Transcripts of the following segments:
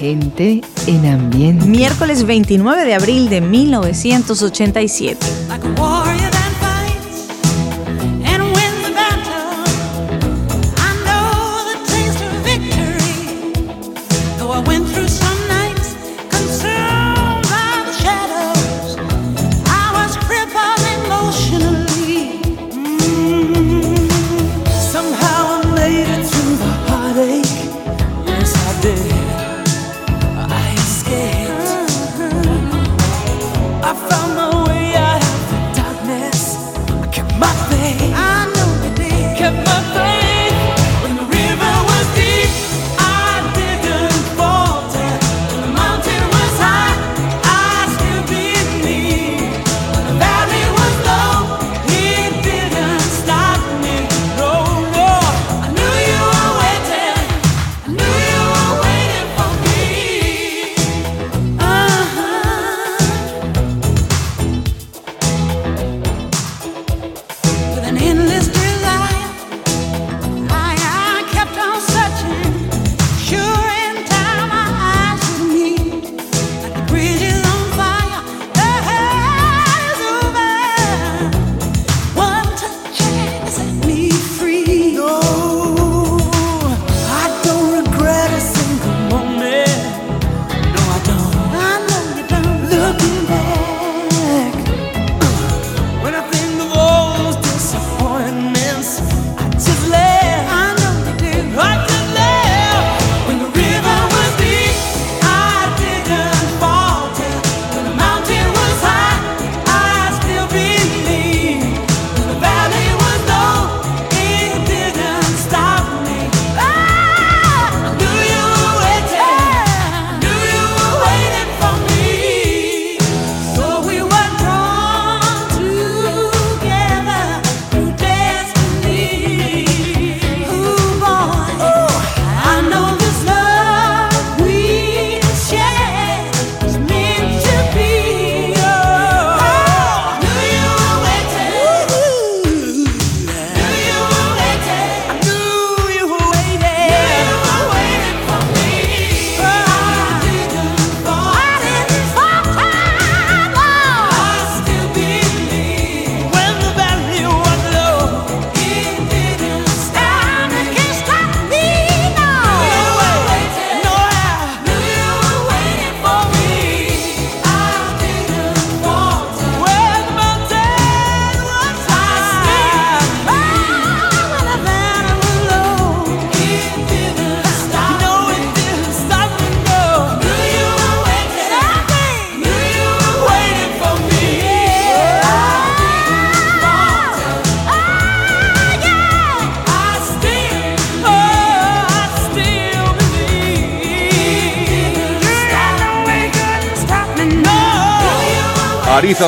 Gente en ambiente. Miércoles 29 de abril de 1987. I just let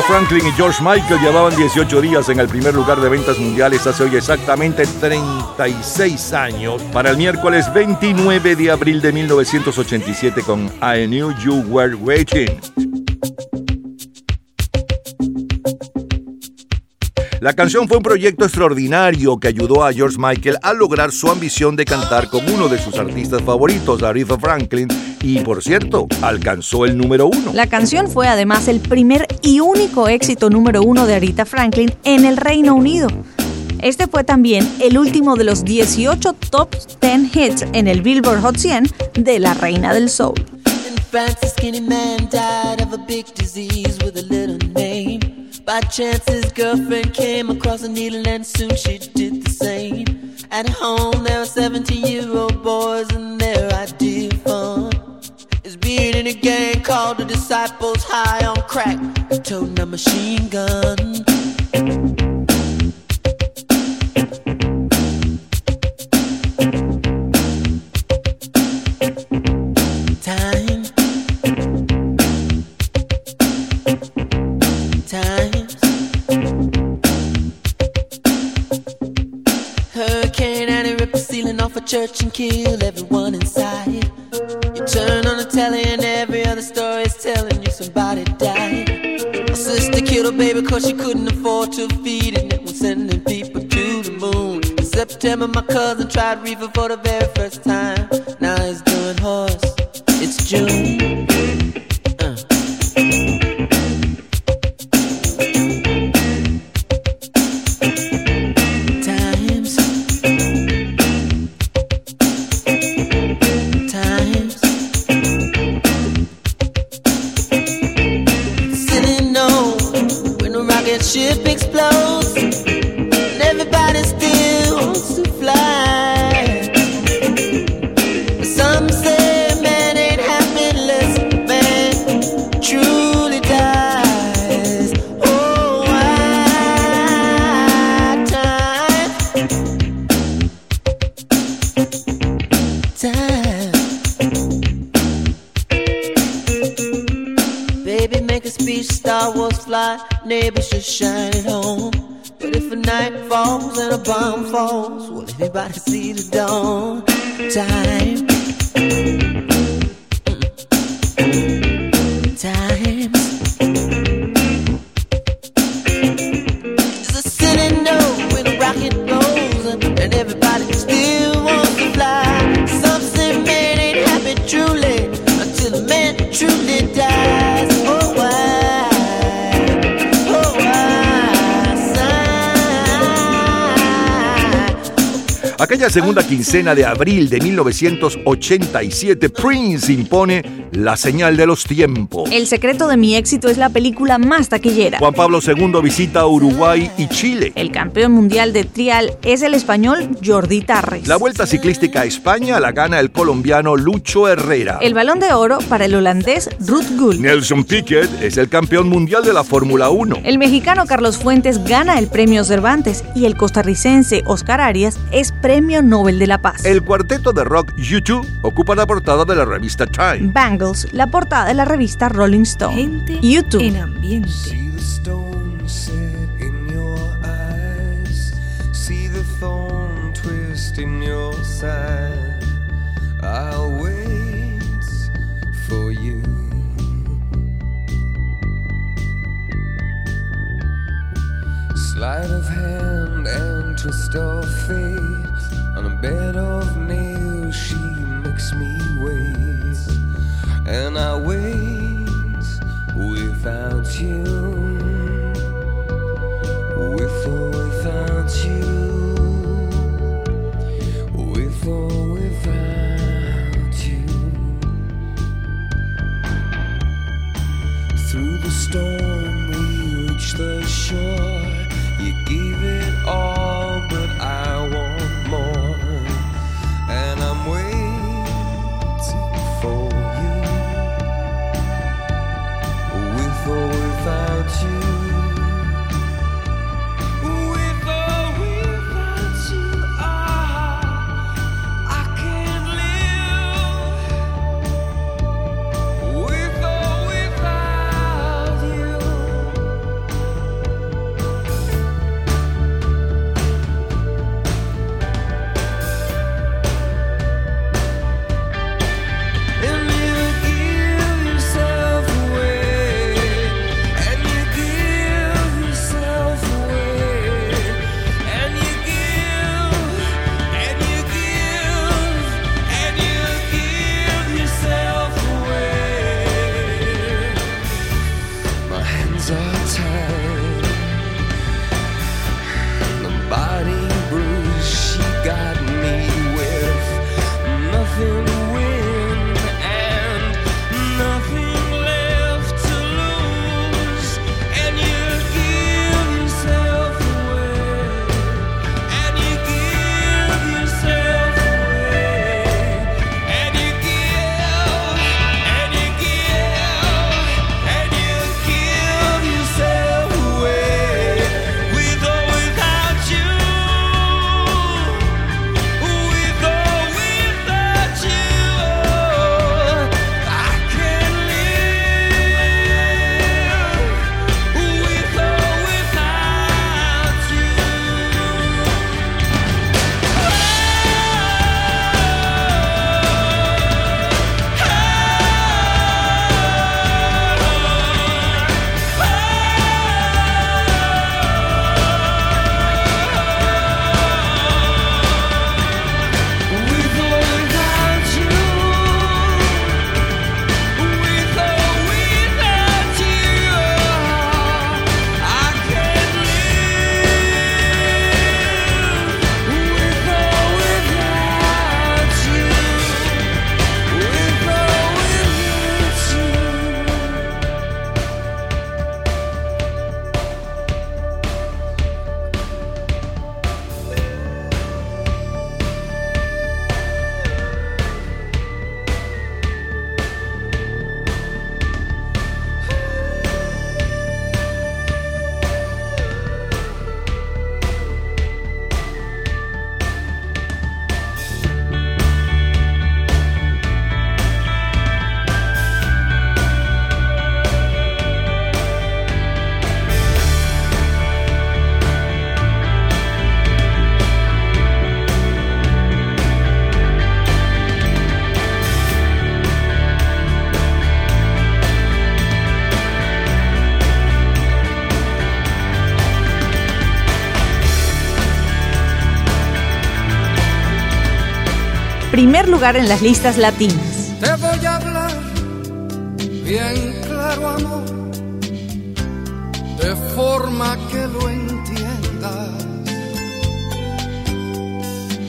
Franklin y George Michael llevaban 18 días en el primer lugar de ventas mundiales hace hoy exactamente 36 años, para el miércoles 29 de abril de 1987 con I Knew You Were Waiting. La canción fue un proyecto extraordinario que ayudó a George Michael a lograr su ambición de cantar con uno de sus artistas favoritos, Aretha Franklin, y por cierto, alcanzó el número uno. La canción fue además el primer y único éxito número uno de Aretha Franklin en el Reino Unido. Este fue también el último de los 18 top 10 hits en el Billboard Hot 100 de la Reina del Soul. By chance, his girlfriend came across a needle, and soon she did the same. At home, there were 17 year old boys, and their idea of fun is being in a gang called the Disciples High on Crack, toting a machine gun. Church and kill everyone inside. You turn on the telly and every other story is telling you somebody died. My sister killed her baby cause she couldn't afford to feed it. And was sending people to the moon. In September, my cousin tried reefer for the very first time. Now he's doing horse. It's June. Segunda quincena de abril de 1987, Prince impone la señal de los tiempos. El secreto de mi éxito es la película más taquillera. Juan Pablo II visita Uruguay y Chile. El campeón mundial de trial es el español Jordi Tarres. La vuelta ciclística a España la gana el colombiano Lucho Herrera. El balón de oro para el holandés Ruth Gul. Nelson Piquet es el campeón mundial de la Fórmula 1. El mexicano Carlos Fuentes gana el premio Cervantes y el costarricense Oscar Arias es premio Nobel de la Paz. El cuarteto de rock U2 ocupa la portada de la revista Time. La portada de la revista Rolling Stone. Gente YouTube. en ambiente. in your side. I'll wait for you. Sleight of hand and twist of fate On a bed of and I wait without you, with or without you, with or without you. Through the storm, we reach the shore. You gave it all, lugar en las listas latinas. Te voy a hablar bien claro, amor, de forma que lo entiendas.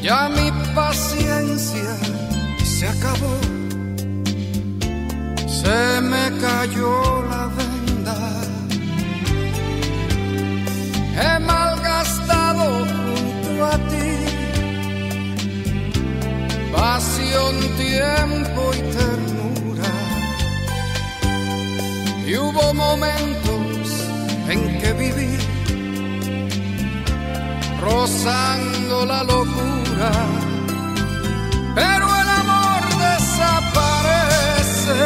Ya mi paciencia se acabó, se me cayó tiempo y ternura. Y hubo momentos en que viví rozando la locura, pero el amor desaparece.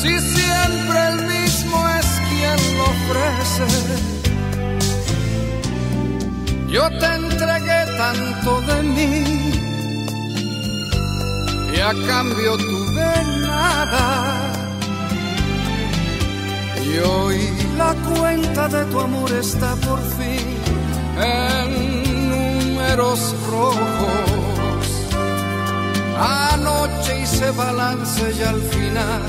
Si siempre el mismo es quien lo ofrece yo te entregué tanto de mí a cambio tuve nada. Y hoy la cuenta de tu amor está por fin en números rojos. Anoche hice balance y al final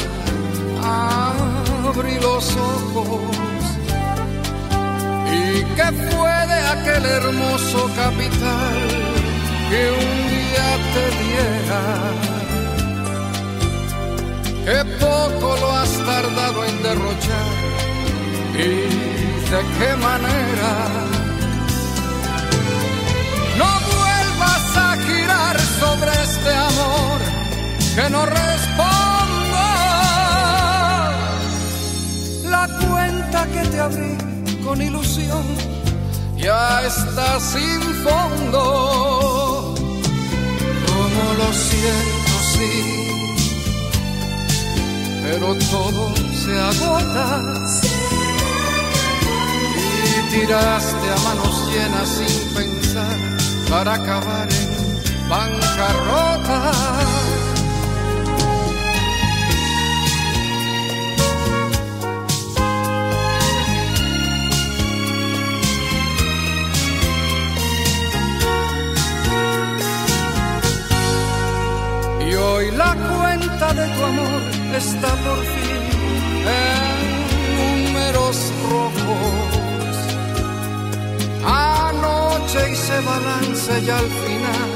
abrí los ojos ¿Qué fue de aquel hermoso capital que un día te diera? Qué poco lo has tardado en derrochar y de qué manera. No vuelvas a girar sobre este amor que no responda. La cuenta que te abrí con ilusión ya está sin fondo. Como lo siento, sí, pero todo se agota. Y tiraste a manos llenas sin pensar para acabar en bancarrota. la cuenta de tu amor está por fin en números rojos. Anoche hice balance y al final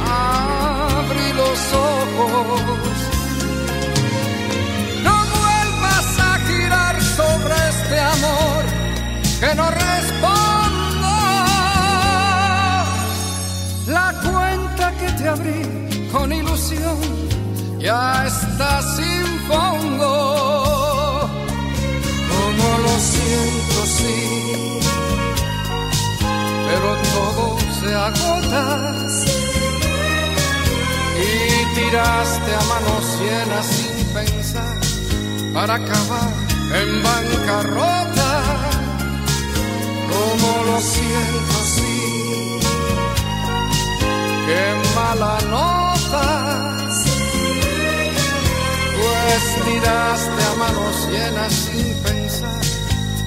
abrí los ojos. No vuelvas a girar sobre este amor que no respondo. La cuenta que te abrí con ilusión ya está sin fondo. Como lo siento, sí, pero todo se agota. Y tiraste a manos llenas sin pensar para acabar en bancarrota. Como lo siento, sí, qué mala nota pues tiraste a manos llenas sin pensar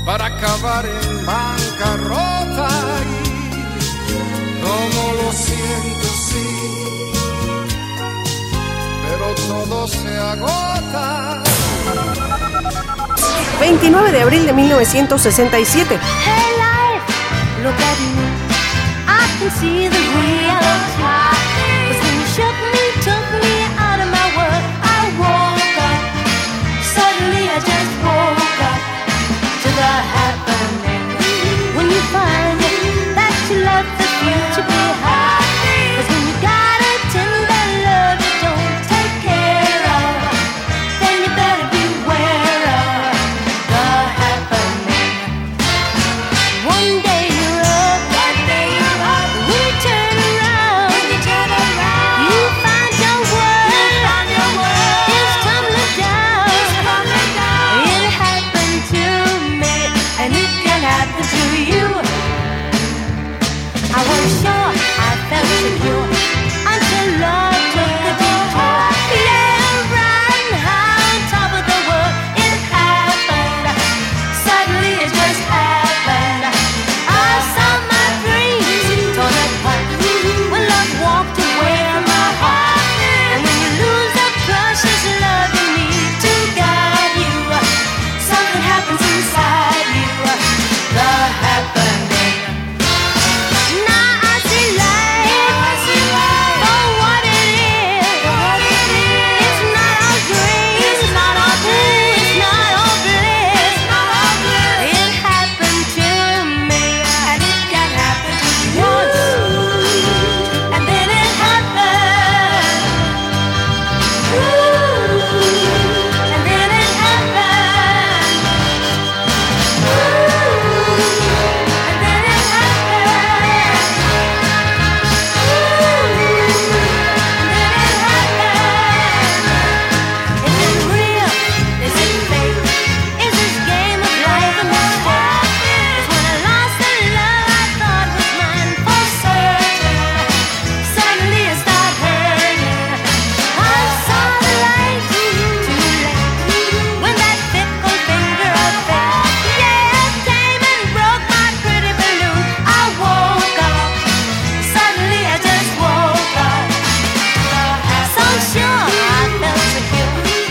para acabar en bancarrota y como lo siento sí. Pero todo se agota. 29 de abril de 1967 Hey life, look at me. I can see the reality when Just.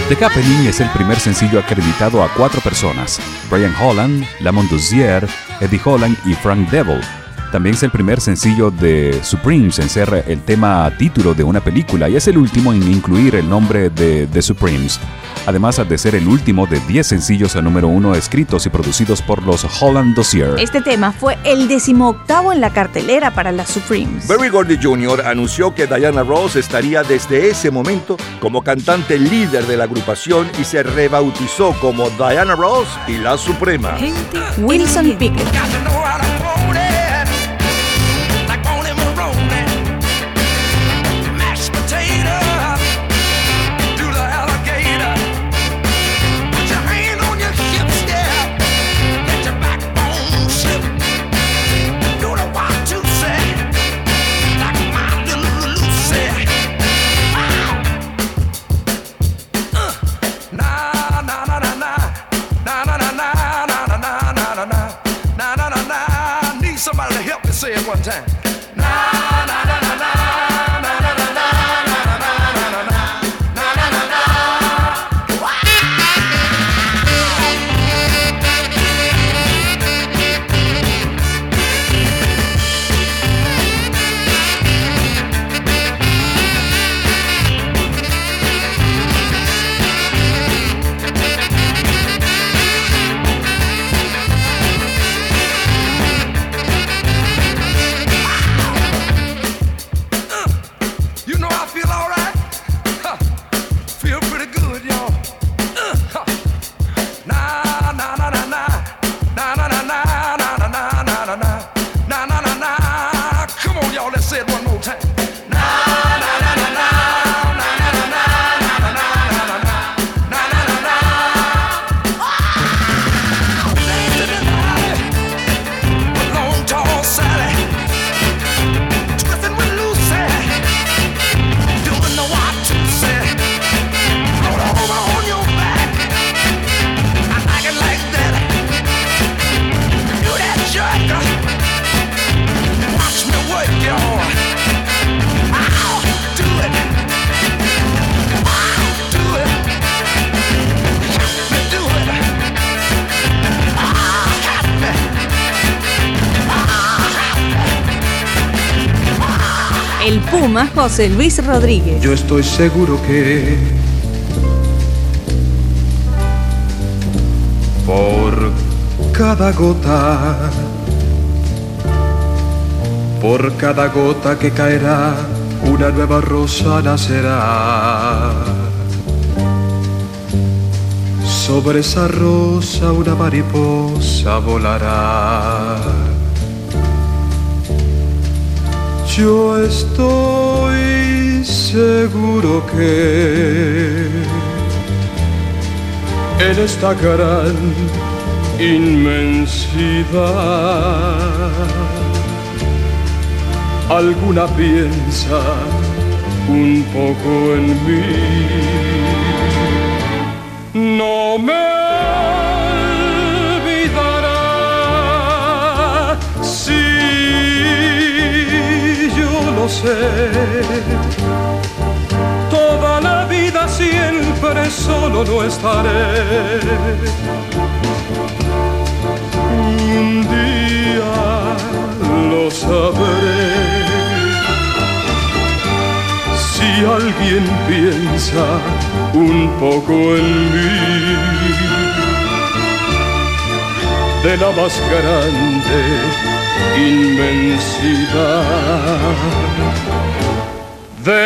The Capelin es el primer sencillo acreditado a cuatro personas: Brian Holland, Lamont Dozier, Eddie Holland y Frank Devil. También es el primer sencillo de Supremes en ser el tema título de una película y es el último en incluir el nombre de The Supremes además de ser el último de 10 sencillos a número uno escritos y producidos por los Holland Dossier. Este tema fue el decimoctavo en la cartelera para las Supremes. Berry Gordy Jr. anunció que Diana Ross estaría desde ese momento como cantante líder de la agrupación y se rebautizó como Diana Ross y la Suprema. Wilson Pickett. say it one time. Luis Rodríguez. Yo estoy seguro que por cada gota, por cada gota que caerá, una nueva rosa nacerá. Sobre esa rosa una mariposa volará. Yo estoy seguro que en esta gran inmensidad alguna piensa un poco en mí. No me Toda la vida siempre solo no estaré. Un día lo sabré. Si alguien piensa un poco en mí, de la más grande inmensidad de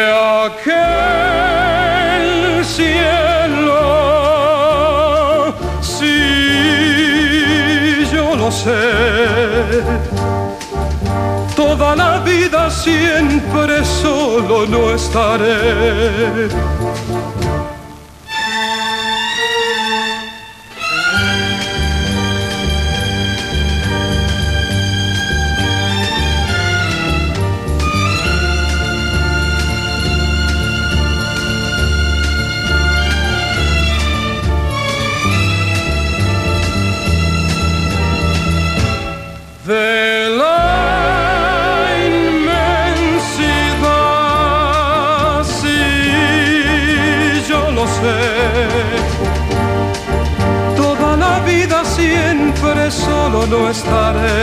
aquel cielo. Si yo lo sé, toda la vida siempre solo no estaré yo no estaré.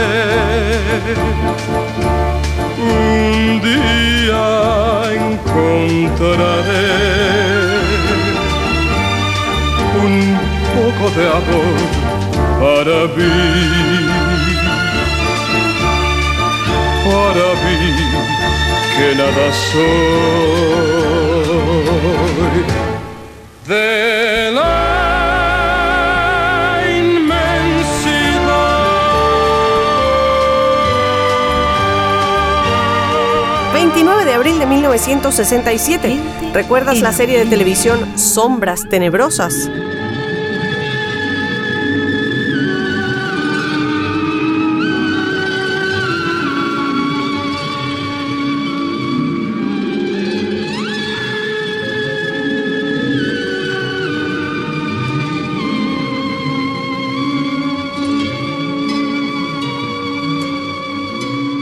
Un día encontraré un poco de amor para mí. Para mí que nada soy. De la abril de 1967. ¿Recuerdas la serie de televisión Sombras Tenebrosas?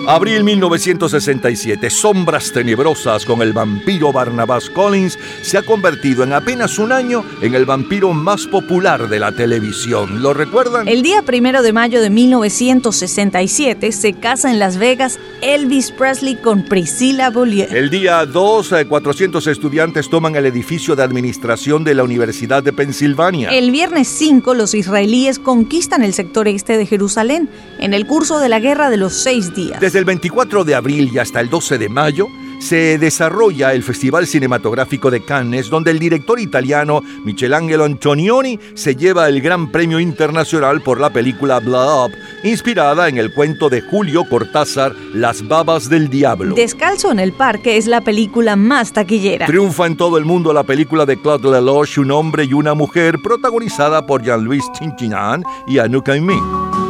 Abril 1967, Sombras Tenebrosas con el vampiro Barnabas Collins se ha convertido en apenas un año en el vampiro más popular de la televisión. ¿Lo recuerdan? El día primero de mayo de 1967 se casa en Las Vegas Elvis Presley con Priscilla Beaulieu. El día 2, 400 eh, estudiantes toman el edificio de administración de la Universidad de Pensilvania. El viernes 5, los israelíes conquistan el sector este de Jerusalén en el curso de la Guerra de los Seis Días. Desde el 24 de abril y hasta el 12 de mayo se desarrolla el Festival Cinematográfico de Cannes, donde el director italiano Michelangelo Antonioni se lleva el Gran Premio Internacional por la película Blood Up, inspirada en el cuento de Julio Cortázar, Las babas del diablo. Descalzo en el parque es la película más taquillera. Triunfa en todo el mundo la película de Claude Lelouch, Un hombre y una mujer, protagonizada por Jean-Louis Trintignant y Anouk Aimee.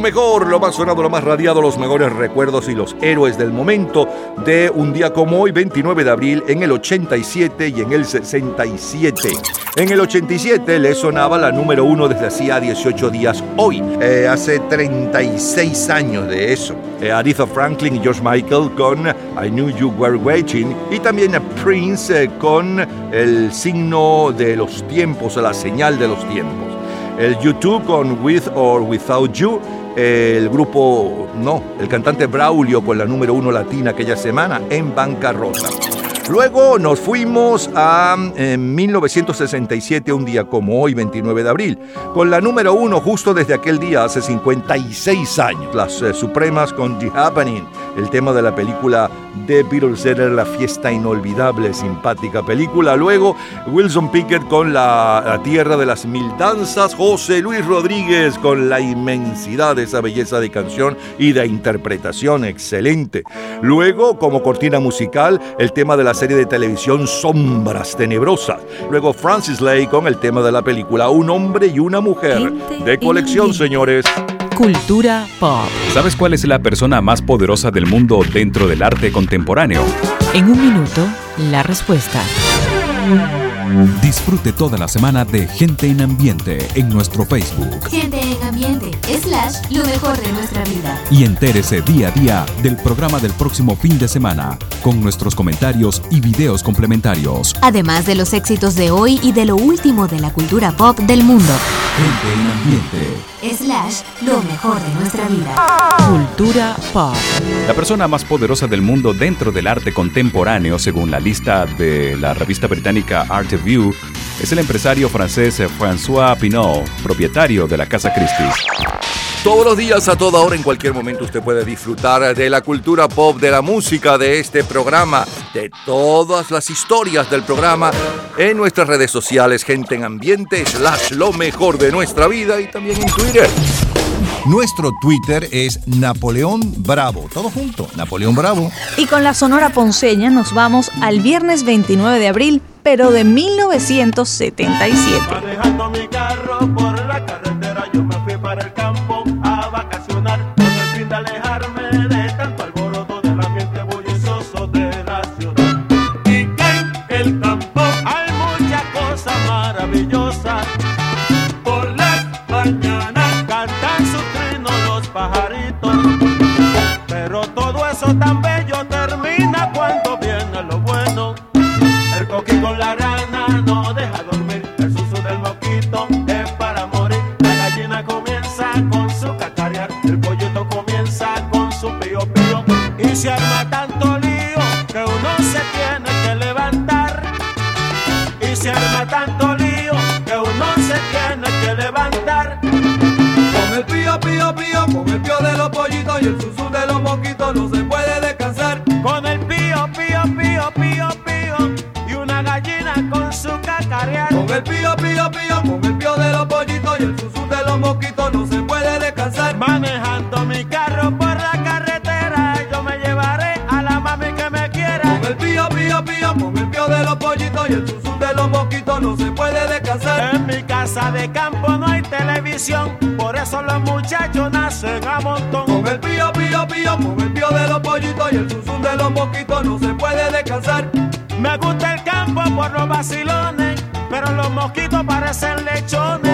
Lo mejor, lo más sonado, lo más radiado, los mejores recuerdos y los héroes del momento de un día como hoy, 29 de abril, en el 87 y en el 67. En el 87 le sonaba la número uno desde hacía 18 días hoy, eh, hace 36 años de eso. Eh, Aretha Franklin y George Michael con I Knew You Were Waiting y también a Prince eh, con el signo de los tiempos, la señal de los tiempos. El YouTube con With or Without You el grupo, no, el cantante Braulio con la número uno latina aquella semana en bancarrota. Luego nos fuimos a 1967, un día como hoy, 29 de abril, con la número uno justo desde aquel día, hace 56 años, las eh, Supremas con The Happening, el tema de la película The Beatles era la fiesta inolvidable, simpática película. Luego Wilson Pickett con la, la Tierra de las Mil Danzas, José Luis Rodríguez con la inmensidad de esa belleza de canción y de interpretación excelente. Luego, como cortina musical, el tema de la serie de televisión Sombras Tenebrosas. Luego Francis Lay con el tema de la película Un hombre y una mujer. De colección, señores. Cultura pop. ¿Sabes cuál es la persona más poderosa del mundo dentro del arte contemporáneo? En un minuto, la respuesta. Disfrute toda la semana de Gente en Ambiente en nuestro Facebook. Gente en Ambiente, lo mejor de nuestra vida. Y entérese día a día del programa del próximo fin de semana, con nuestros comentarios y videos complementarios. Además de los éxitos de hoy y de lo último de la cultura pop del mundo. Gente en Ambiente. Slash, lo mejor de nuestra vida. Cultura pop. La persona más poderosa del mundo dentro del arte contemporáneo, según la lista de la revista británica Art View, es el empresario francés François Pinault, propietario de la Casa Christie. Todos los días, a toda hora, en cualquier momento, usted puede disfrutar de la cultura pop, de la música, de este programa, de todas las historias del programa en nuestras redes sociales, gente en ambiente, slash lo mejor de nuestra vida y también en Twitter. Nuestro Twitter es Napoleón Bravo. Todo junto, Napoleón Bravo. Y con la Sonora Ponceña nos vamos al viernes 29 de abril, pero de 1977. Manejando mi carro por la carretera, yo me fui para el campo Coqui con la rana televisión, por eso los muchachos nacen a montón. Con el pío, pío, pío, con el pío de los pollitos y el susu de los mosquitos no se puede descansar. Me gusta el campo por los vacilones, pero los mosquitos parecen lechones.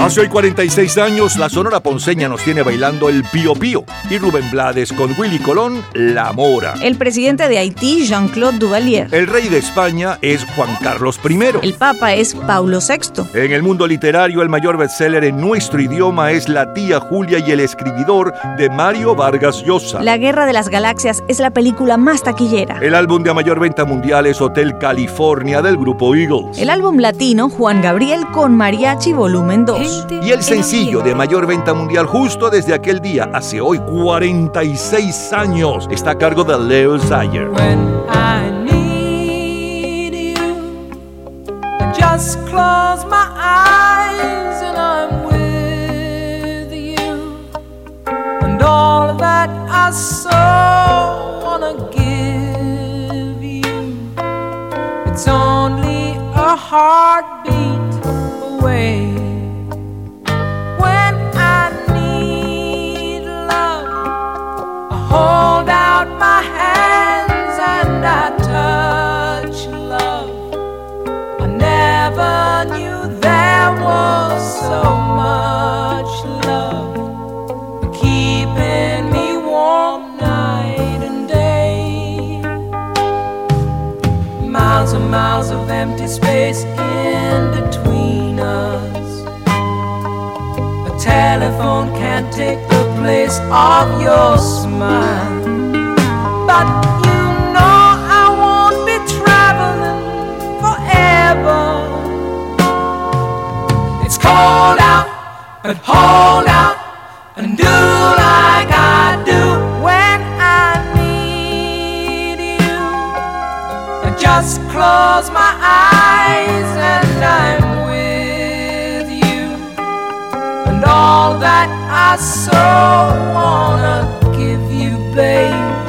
Hace hoy 46 años, la Sonora Ponceña nos tiene bailando el Pío Pío y Rubén Blades con Willy Colón, La Mora. El presidente de Haití, Jean-Claude Duvalier. El rey de España es Juan Carlos I. El papa es Paulo VI. En el mundo literario, el mayor bestseller en nuestro idioma es La tía Julia y el escribidor de Mario Vargas Llosa. La Guerra de las Galaxias es la película más taquillera. El álbum de mayor venta mundial es Hotel California del grupo Eagles. El álbum latino, Juan Gabriel con Mariachi Volumen 2. Y el sencillo de mayor venta mundial justo desde aquel día, hace hoy 46 años, está a cargo de Leo Sayer. Just close my eyes and I'm with you. And all that I so wanna give you, it's only a heartbeat away. space in between us. A telephone can't take the place of your smile. But you know I won't be traveling forever. It's cold out, but hold out and do like I do when I need you. Just close my I so wanna give you, babe,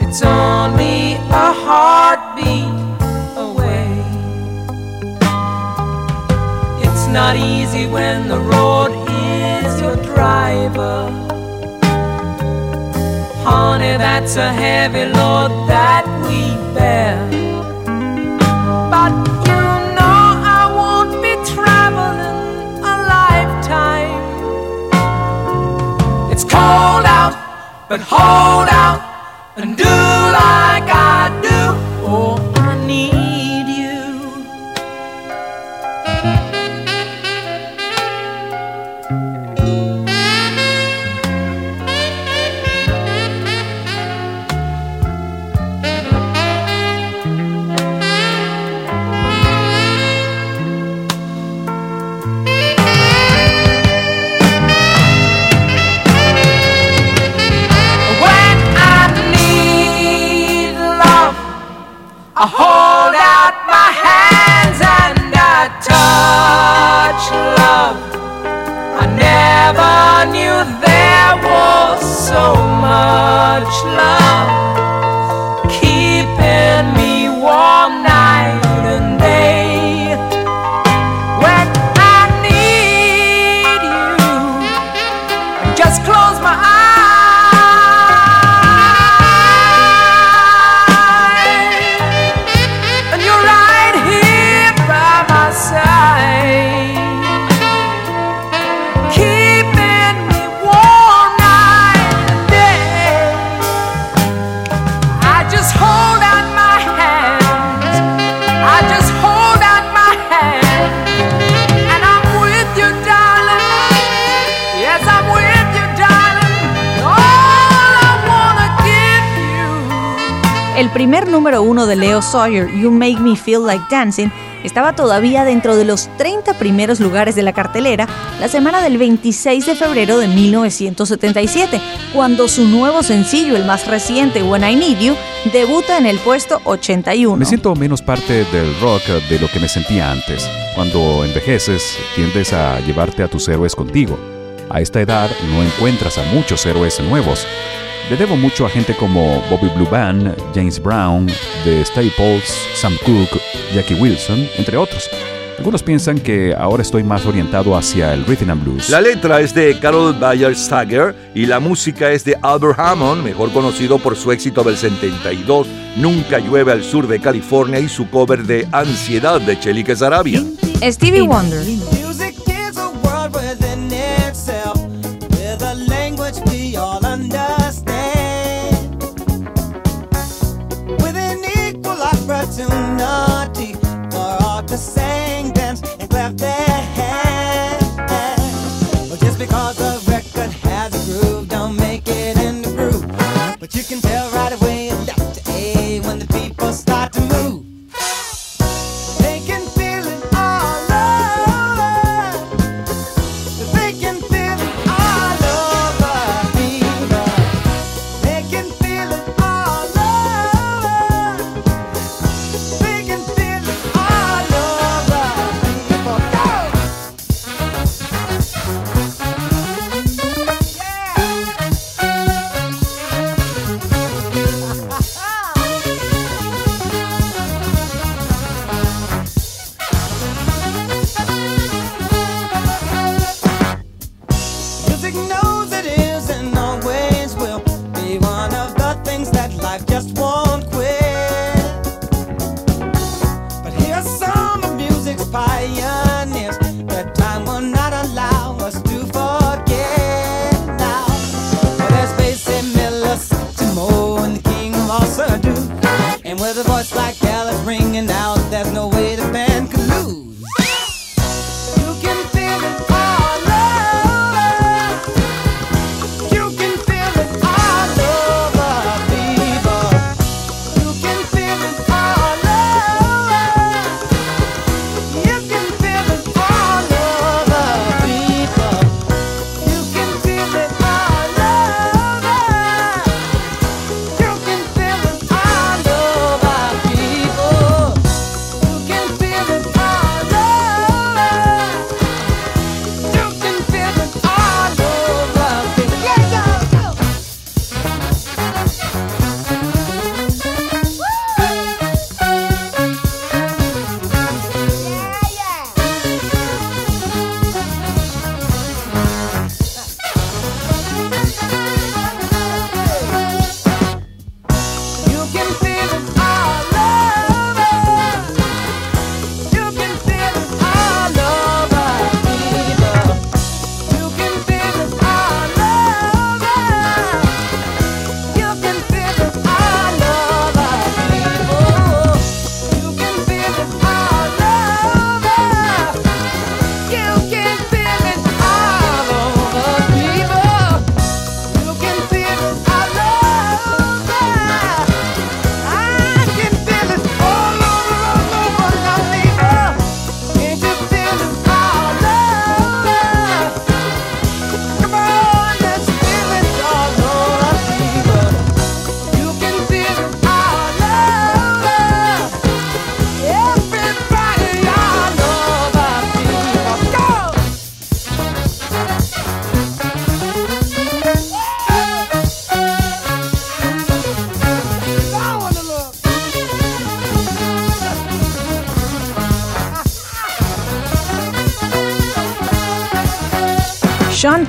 it's only a heartbeat away. It's not easy when the road is your driver. Honey, that's a heavy load that we bear. But hold out much love El primer número uno de Leo Sawyer, You Make Me Feel Like Dancing, estaba todavía dentro de los 30 primeros lugares de la cartelera la semana del 26 de febrero de 1977, cuando su nuevo sencillo, el más reciente, When I Need You, debuta en el puesto 81. Me siento menos parte del rock de lo que me sentía antes. Cuando envejeces, tiendes a llevarte a tus héroes contigo. A esta edad no encuentras a muchos héroes nuevos. Le debo mucho a gente como Bobby Blue Band, James Brown, The Staples, Sam Cooke, Jackie Wilson, entre otros. Algunos piensan que ahora estoy más orientado hacia el rhythm and blues. La letra es de Carol Bayer Sager y la música es de Albert Hammond, mejor conocido por su éxito del 72, Nunca llueve al sur de California y su cover de Ansiedad de Chelique Sarabia. Stevie Wonder.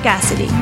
Cassidy.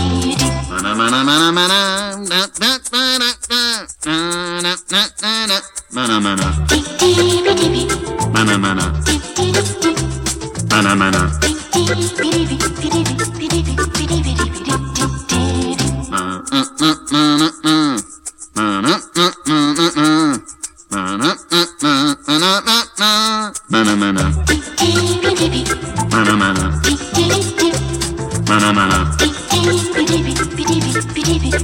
na na na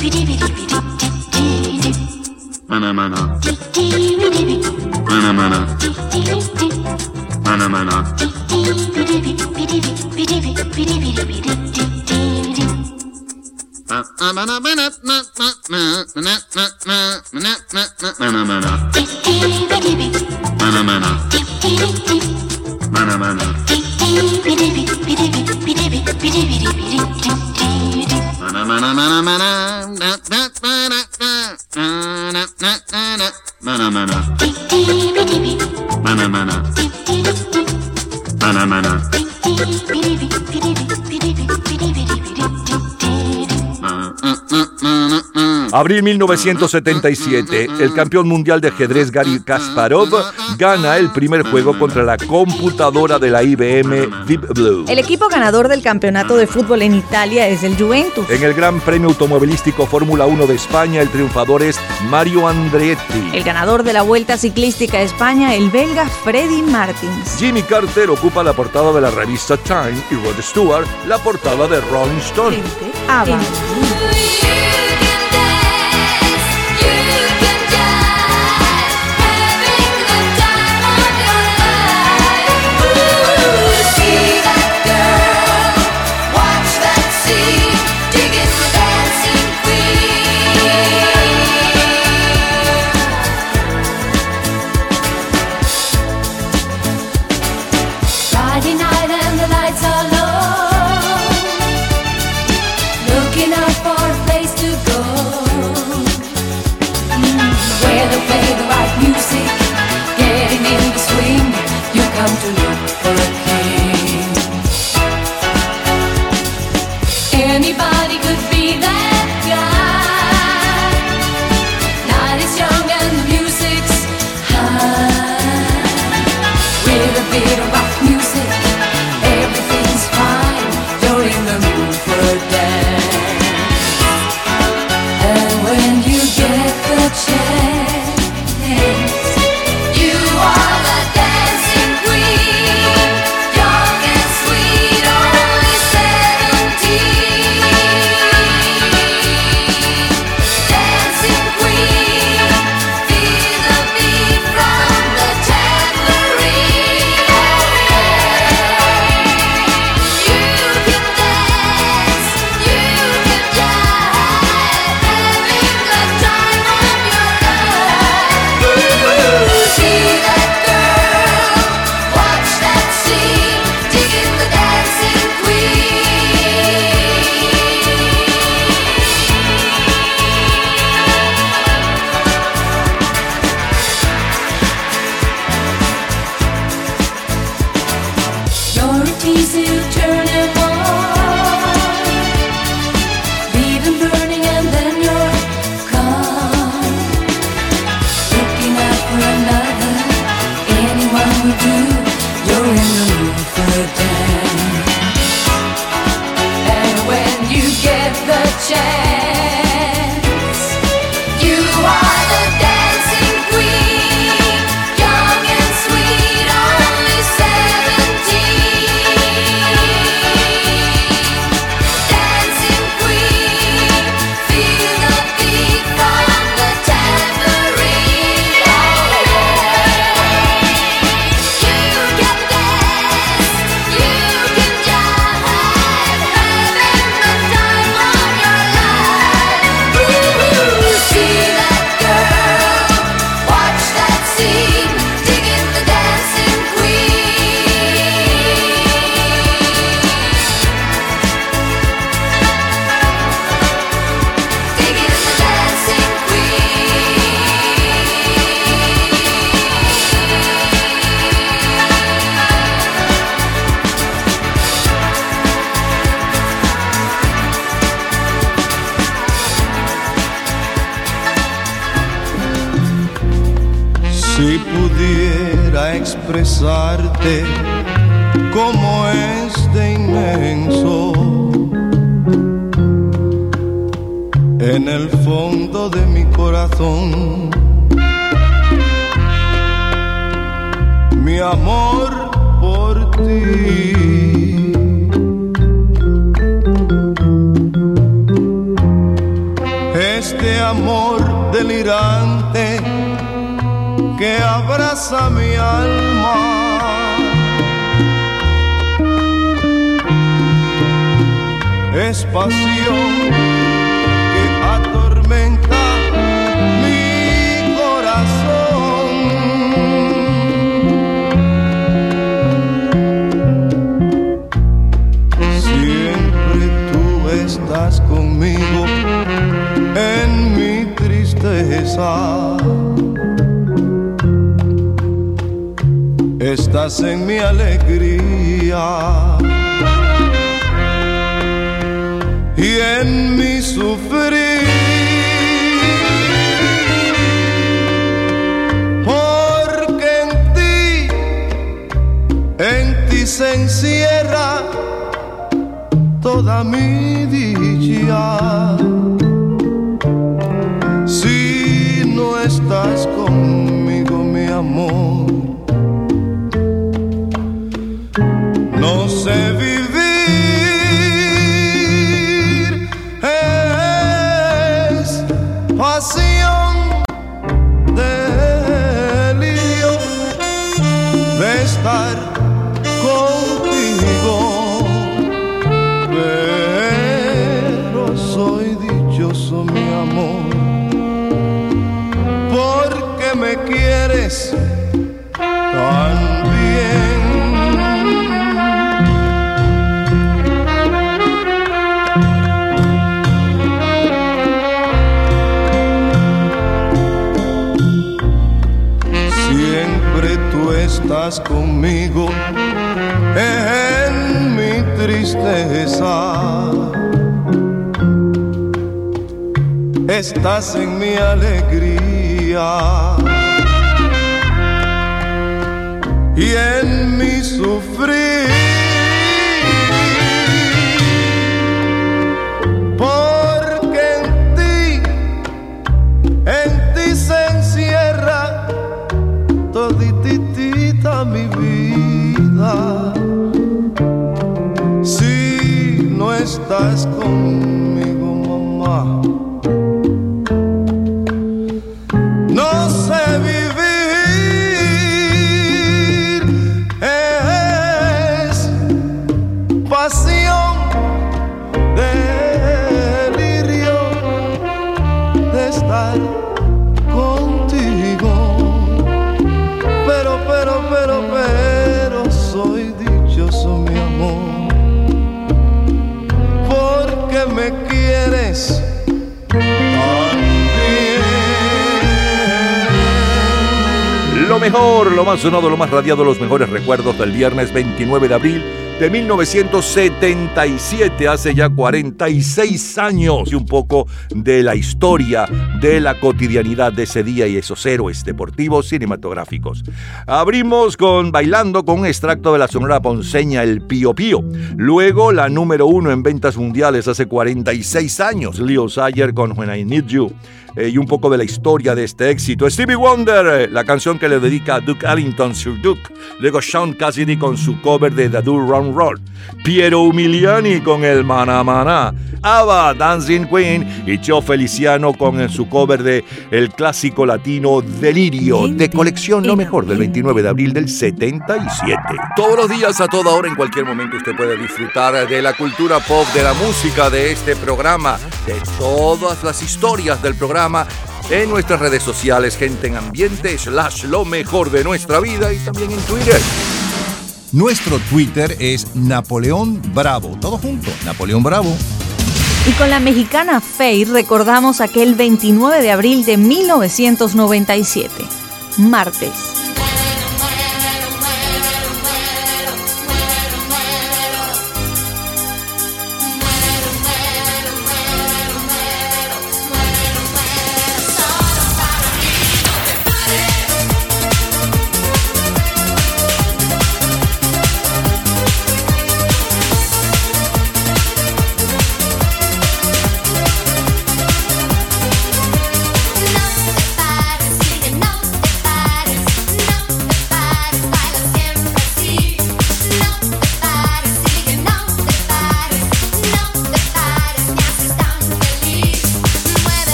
bidi bidi bidi di di Mana mana di di bidi bidi Mana mana di di di Mana mana di di bidi bidi bidi bidi bidi bidi bidi bidi di di di Mana mana mana mana mana mana mana mana mana abril 1977, el campeón mundial de ajedrez Gary Kasparov gana el primer juego contra la computadora de la IBM Deep Blue. El equipo ganador del campeonato de fútbol en Italia es el Juventus. En el Gran Premio Automovilístico Fórmula 1 de España, el triunfador es Mario Andretti. El ganador de la Vuelta Ciclística a España, el belga Freddy Martins. Jimmy Carter ocupa la portada de la revista Time y Rod Stewart la portada de Rolling Stone. Expresarte estás conmigo, mi amor. Mejor, lo más sonado, lo más radiado, los mejores recuerdos del viernes 29 de abril de 1977, hace ya 46 años, y un poco de la historia de la cotidianidad de ese día y esos héroes deportivos cinematográficos. Abrimos con Bailando con un extracto de la sonora ponceña El Pío Pío. Luego la número uno en ventas mundiales hace 46 años, Leo Sayer con When I Need You. Eh, y un poco de la historia de este éxito. Stevie Wonder, eh, la canción que le dedica a Duke Ellington, Sir Duke. Luego Sean Cassidy con su cover de The Do Run Roll. Piero Umiliani con el Mana Mana. Ava, Dancing Queen. Y Cho Feliciano con su cover de el clásico latino Delirio. De colección Lo Mejor del 29 de abril del 77. Todos los días, a toda hora, en cualquier momento, usted puede disfrutar de la cultura pop, de la música, de este programa, de todas las historias del programa en nuestras redes sociales, gente en ambiente, slash lo mejor de nuestra vida y también en Twitter. Nuestro Twitter es Napoleón Bravo. Todo junto, Napoleón Bravo. Y con la mexicana Faye recordamos aquel 29 de abril de 1997, martes.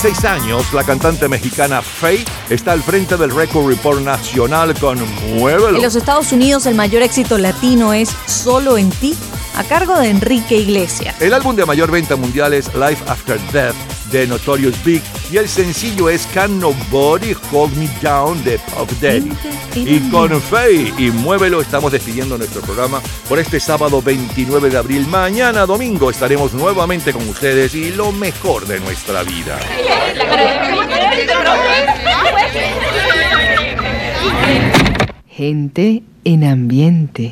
Hace 26 años, la cantante mexicana Faye está al frente del Record Report Nacional con Muévelo. En los Estados Unidos, el mayor éxito latino es Solo en ti, a cargo de Enrique Iglesias. El álbum de mayor venta mundial es Life After Death de Notorious Big y el sencillo es Can Nobody Hold Me Down de Pop Daddy. Y con Faye y Muévelo estamos despidiendo nuestro programa por este sábado 29 de abril. Mañana domingo estaremos nuevamente con ustedes y lo mejor de nuestra vida. Gente en ambiente.